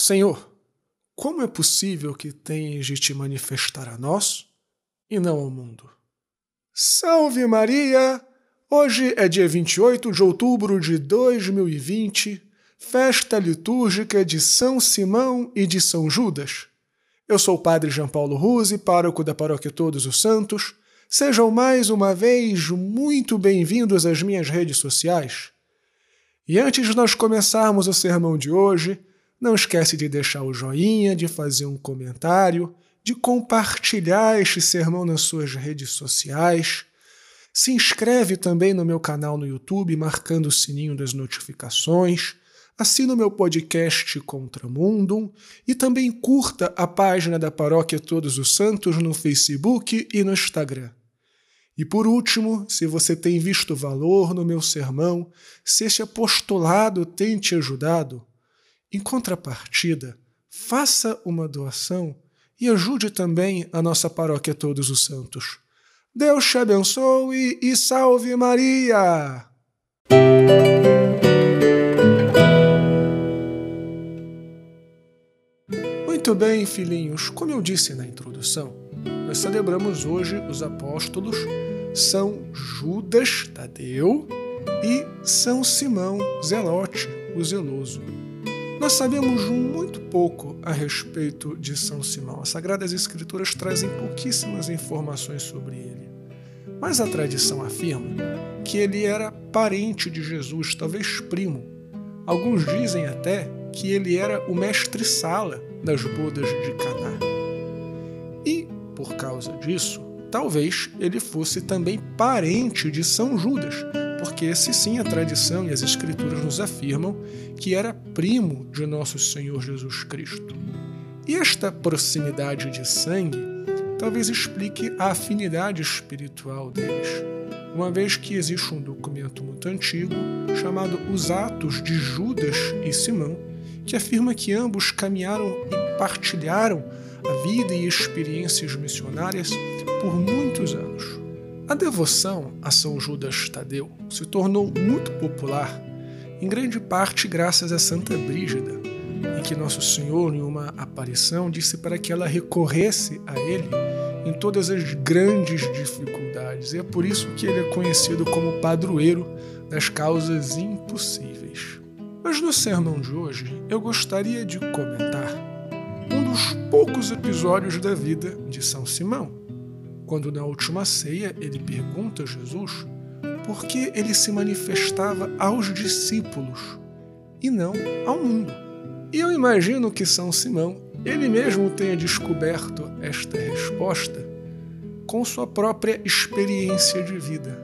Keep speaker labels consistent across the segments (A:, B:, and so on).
A: Senhor, como é possível que tens de te manifestar a nós e não ao mundo? Salve Maria! Hoje é dia 28 de outubro de 2020, festa litúrgica de São Simão e de São Judas. Eu sou o Padre João Paulo Ruse, pároco da Paróquia Todos os Santos. Sejam mais uma vez muito bem-vindos às minhas redes sociais. E antes de nós começarmos o sermão de hoje, não esquece de deixar o joinha, de fazer um comentário, de compartilhar este sermão nas suas redes sociais. Se inscreve também no meu canal no YouTube, marcando o sininho das notificações. Assina o meu podcast Contramundum e também curta a página da Paróquia Todos os Santos no Facebook e no Instagram. E por último, se você tem visto valor no meu sermão, se este apostolado tem te ajudado, em contrapartida, faça uma doação e ajude também a nossa paróquia Todos os Santos. Deus te abençoe e salve Maria! Muito bem, filhinhos, como eu disse na introdução, nós celebramos hoje os apóstolos São Judas Tadeu e São Simão Zelote, o zeloso. Nós sabemos muito pouco a respeito de São Simão. As Sagradas Escrituras trazem pouquíssimas informações sobre ele. Mas a tradição afirma que ele era parente de Jesus, talvez primo. Alguns dizem até que ele era o mestre-sala das bodas de Caná. E, por causa disso, talvez ele fosse também parente de São Judas, porque esse sim a tradição e as escrituras nos afirmam que era primo de nosso Senhor Jesus Cristo. E esta proximidade de sangue talvez explique a afinidade espiritual deles, uma vez que existe um documento muito antigo chamado Os Atos de Judas e Simão, que afirma que ambos caminharam e partilharam a vida e experiências missionárias por muitos anos. A devoção a São Judas Tadeu se tornou muito popular, em grande parte graças a Santa Brígida, em que Nosso Senhor, em uma aparição, disse para que ela recorresse a ele em todas as grandes dificuldades. E é por isso que ele é conhecido como padroeiro das causas impossíveis. Mas no sermão de hoje eu gostaria de comentar um dos poucos episódios da vida de São Simão quando na última ceia ele pergunta a Jesus por que ele se manifestava aos discípulos e não ao mundo. E eu imagino que São Simão, ele mesmo tenha descoberto esta resposta com sua própria experiência de vida,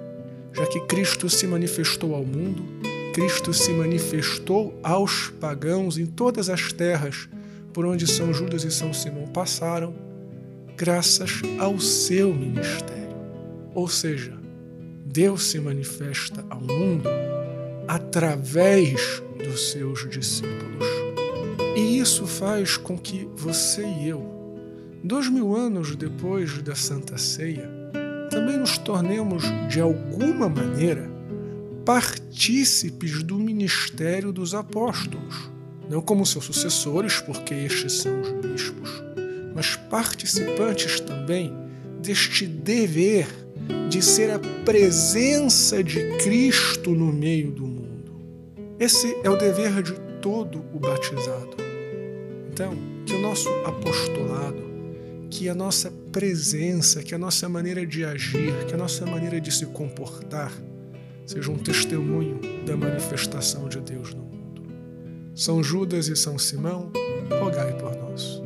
A: já que Cristo se manifestou ao mundo, Cristo se manifestou aos pagãos em todas as terras por onde São Judas e São Simão passaram graças ao seu ministério. Ou seja, Deus se manifesta ao mundo através dos seus discípulos. E isso faz com que você e eu, dois mil anos depois da Santa Ceia, também nos tornemos, de alguma maneira, partícipes do ministério dos apóstolos. Não como seus sucessores, porque estes são os bispos, mas participantes também deste dever de ser a presença de Cristo no meio do mundo. Esse é o dever de todo o batizado. Então, que o nosso apostolado, que a nossa presença, que a nossa maneira de agir, que a nossa maneira de se comportar seja um testemunho da manifestação de Deus no mundo. São Judas e São Simão, rogai por nós.